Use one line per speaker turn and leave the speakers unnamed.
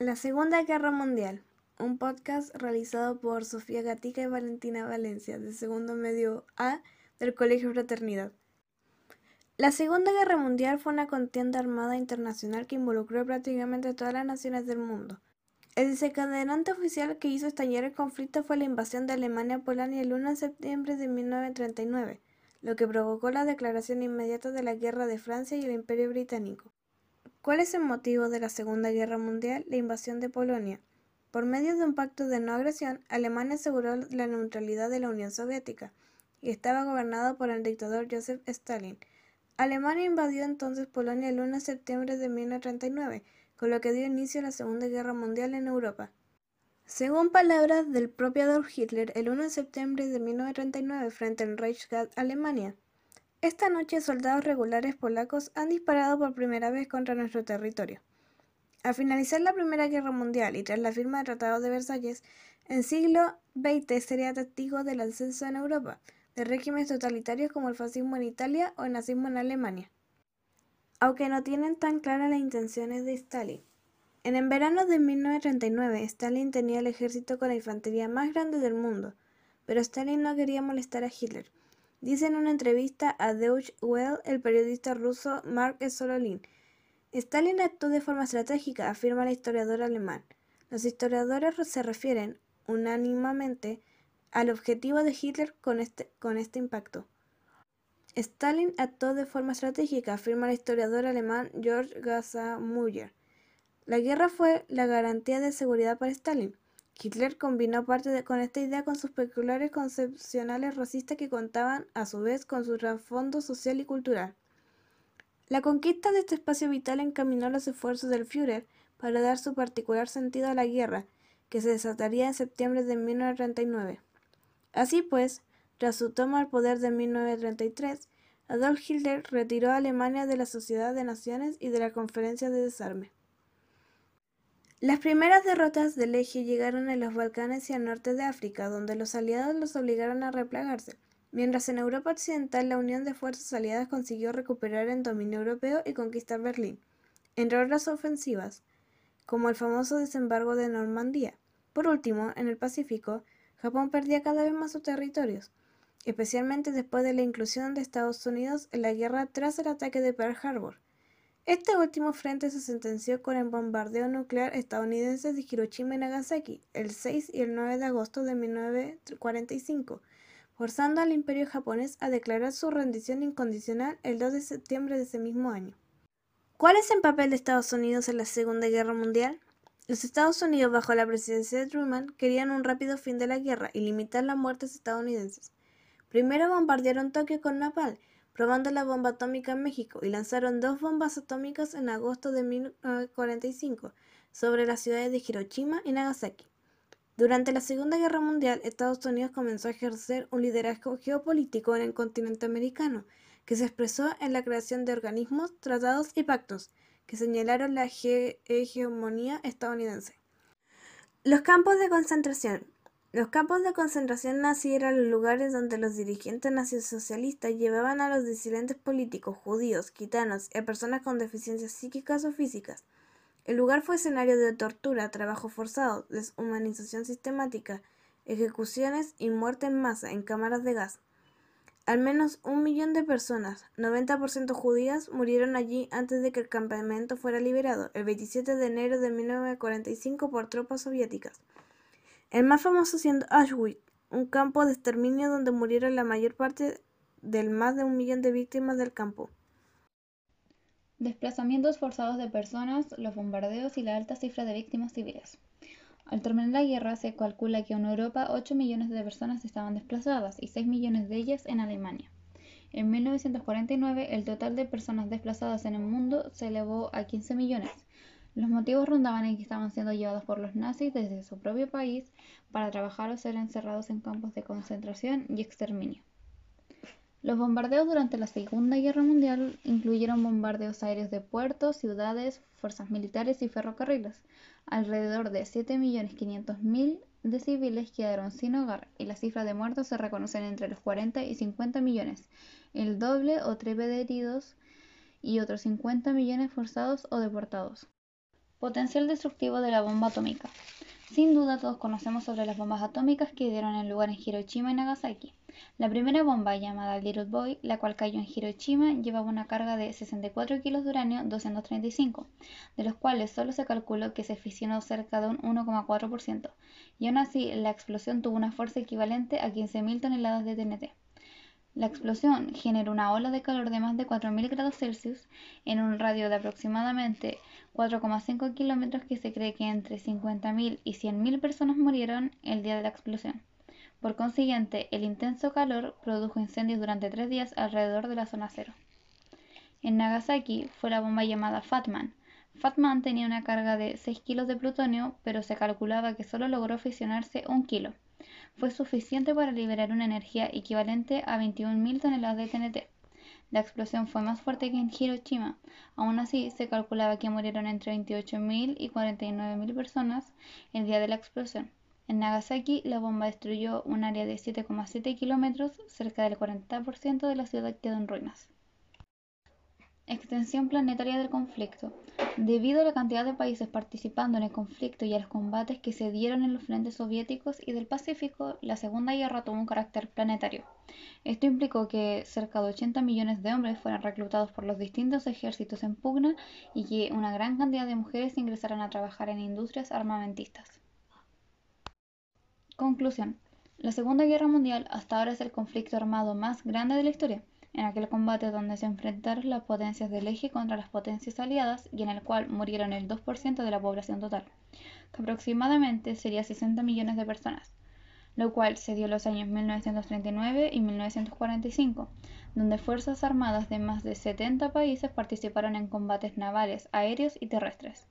La Segunda Guerra Mundial, un podcast realizado por Sofía Gatica y Valentina Valencia, de segundo medio A del Colegio Fraternidad. La Segunda Guerra Mundial fue una contienda armada internacional que involucró prácticamente todas las naciones del mundo. El desencadenante oficial que hizo estallar el conflicto fue la invasión de Alemania a Polonia el 1 de septiembre de 1939, lo que provocó la declaración inmediata de la Guerra de Francia y el Imperio Británico. ¿Cuál es el motivo de la Segunda Guerra Mundial? La invasión de Polonia. Por medio de un pacto de no agresión, Alemania aseguró la neutralidad de la Unión Soviética y estaba gobernado por el dictador Joseph Stalin. Alemania invadió entonces Polonia el 1 de septiembre de 1939, con lo que dio inicio a la Segunda Guerra Mundial en Europa. Según palabras del propio Adolf Hitler, el 1 de septiembre de 1939 frente al Reichsgat Alemania, esta noche soldados regulares polacos han disparado por primera vez contra nuestro territorio. Al finalizar la Primera Guerra Mundial y tras la firma del Tratado de Versalles, en siglo XX sería testigo del ascenso en Europa de regímenes totalitarios como el fascismo en Italia o el nazismo en Alemania. Aunque no tienen tan claras las intenciones de Stalin. En el verano de 1939, Stalin tenía el ejército con la infantería más grande del mundo, pero Stalin no quería molestar a Hitler Dice en una entrevista a Deutsche Welle el periodista ruso Mark Sololin. Stalin actuó de forma estratégica, afirma el historiador alemán. Los historiadores se refieren unánimemente al objetivo de Hitler con este, con este impacto. Stalin actuó de forma estratégica, afirma el historiador alemán Georg Gasser-Müller. La guerra fue la garantía de seguridad para Stalin. Hitler combinó parte de, con esta idea con sus peculiares concepcionales racistas que contaban, a su vez, con su trasfondo social y cultural. La conquista de este espacio vital encaminó los esfuerzos del Führer para dar su particular sentido a la guerra, que se desataría en septiembre de 1939. Así pues, tras su toma al poder de 1933, Adolf Hitler retiró a Alemania de la Sociedad de Naciones y de la Conferencia de Desarme. Las primeras derrotas del eje llegaron en los Balcanes y al norte de África, donde los aliados los obligaron a replegarse, mientras en Europa Occidental la unión de fuerzas aliadas consiguió recuperar el dominio europeo y conquistar Berlín, entre otras ofensivas, como el famoso desembarco de Normandía. Por último, en el Pacífico, Japón perdía cada vez más sus territorios, especialmente después de la inclusión de Estados Unidos en la guerra tras el ataque de Pearl Harbor. Este último frente se sentenció con el bombardeo nuclear estadounidense de Hiroshima y Nagasaki el 6 y el 9 de agosto de 1945, forzando al imperio japonés a declarar su rendición incondicional el 2 de septiembre de ese mismo año. ¿Cuál es el papel de Estados Unidos en la Segunda Guerra Mundial? Los Estados Unidos, bajo la presidencia de Truman, querían un rápido fin de la guerra y limitar las muertes estadounidenses. Primero bombardearon Tokio con napalm probando la bomba atómica en México y lanzaron dos bombas atómicas en agosto de 1945 sobre las ciudades de Hiroshima y Nagasaki. Durante la Segunda Guerra Mundial, Estados Unidos comenzó a ejercer un liderazgo geopolítico en el continente americano, que se expresó en la creación de organismos, tratados y pactos que señalaron la hegemonía estadounidense. Los campos de concentración. Los campos de concentración nazi eran los lugares donde los dirigentes nacionalsocialistas llevaban a los disidentes políticos, judíos, gitanos y a personas con deficiencias psíquicas o físicas. El lugar fue escenario de tortura, trabajo forzado, deshumanización sistemática, ejecuciones y muerte en masa en cámaras de gas. Al menos un millón de personas, 90% judías, murieron allí antes de que el campamento fuera liberado, el 27 de enero de 1945 por tropas soviéticas el más famoso siendo Auschwitz, un campo de exterminio donde murieron la mayor parte del más de un millón de víctimas del campo.
Desplazamientos forzados de personas, los bombardeos y la alta cifra de víctimas civiles. Al terminar la guerra, se calcula que en Europa 8 millones de personas estaban desplazadas y 6 millones de ellas en Alemania. En 1949, el total de personas desplazadas en el mundo se elevó a 15 millones, los motivos rondaban en que estaban siendo llevados por los nazis desde su propio país para trabajar o ser encerrados en campos de concentración y exterminio. Los bombardeos durante la Segunda Guerra Mundial incluyeron bombardeos aéreos de puertos, ciudades, fuerzas militares y ferrocarriles. Alrededor de 7.500.000 de civiles quedaron sin hogar y la cifra de muertos se reconocen entre los 40 y 50 millones, el doble o triple de heridos y otros 50 millones forzados o deportados. Potencial destructivo de la bomba atómica. Sin duda todos conocemos sobre las bombas atómicas que dieron el lugar en Hiroshima y Nagasaki. La primera bomba, llamada Little Boy, la cual cayó en Hiroshima, llevaba una carga de 64 kilos de uranio 235, de los cuales solo se calculó que se fisionó cerca de un 1,4%, y aún así la explosión tuvo una fuerza equivalente a 15.000 toneladas de TNT. La explosión generó una ola de calor de más de 4.000 grados Celsius en un radio de aproximadamente 4,5 kilómetros que se cree que entre 50.000 y 100.000 personas murieron el día de la explosión. Por consiguiente, el intenso calor produjo incendios durante tres días alrededor de la zona cero. En Nagasaki fue la bomba llamada Fatman. Fatman tenía una carga de 6 kilos de plutonio, pero se calculaba que solo logró fisionarse un kilo. Fue suficiente para liberar una energía equivalente a 21.000 toneladas de TNT. La explosión fue más fuerte que en Hiroshima. Aún así, se calculaba que murieron entre 28.000 y 49.000 personas el día de la explosión. En Nagasaki, la bomba destruyó un área de 7,7 kilómetros, cerca del 40% de la ciudad quedó en ruinas. Extensión planetaria del conflicto. Debido a la cantidad de países participando en el conflicto y a los combates que se dieron en los frentes soviéticos y del Pacífico, la Segunda Guerra tomó un carácter planetario. Esto implicó que cerca de 80 millones de hombres fueran reclutados por los distintos ejércitos en pugna y que una gran cantidad de mujeres ingresaran a trabajar en industrias armamentistas. Conclusión. La Segunda Guerra Mundial hasta ahora es el conflicto armado más grande de la historia, en aquel combate donde se enfrentaron las potencias del eje contra las potencias aliadas y en el cual murieron el 2% de la población total, que aproximadamente sería 60 millones de personas, lo cual se dio en los años 1939 y 1945, donde fuerzas armadas de más de 70 países participaron en combates navales, aéreos y terrestres.